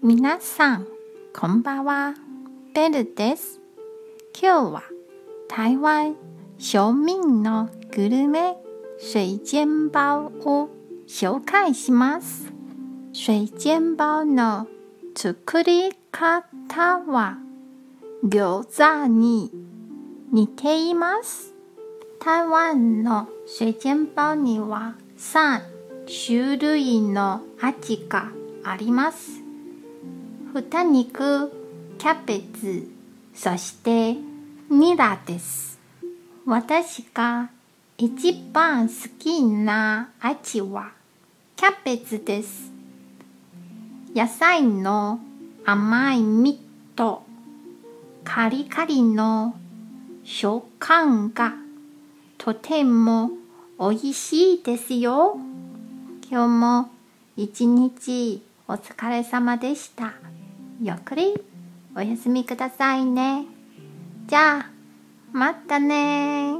皆さん、こんばんは。ベルです。今日は台湾庶民のグルメ水煎包を紹介します。水煎包の作り方は餃子に似ています。台湾の水煎包には3種類の味があります。豚肉、キャベツ、そしてニラです。私が一番好きな味はキャベツです。野菜の甘い実とカリカリの食感がとても美味しいですよ。今日も一日お疲れ様でした。ゆっくりお休みくださいね。じゃあ、またね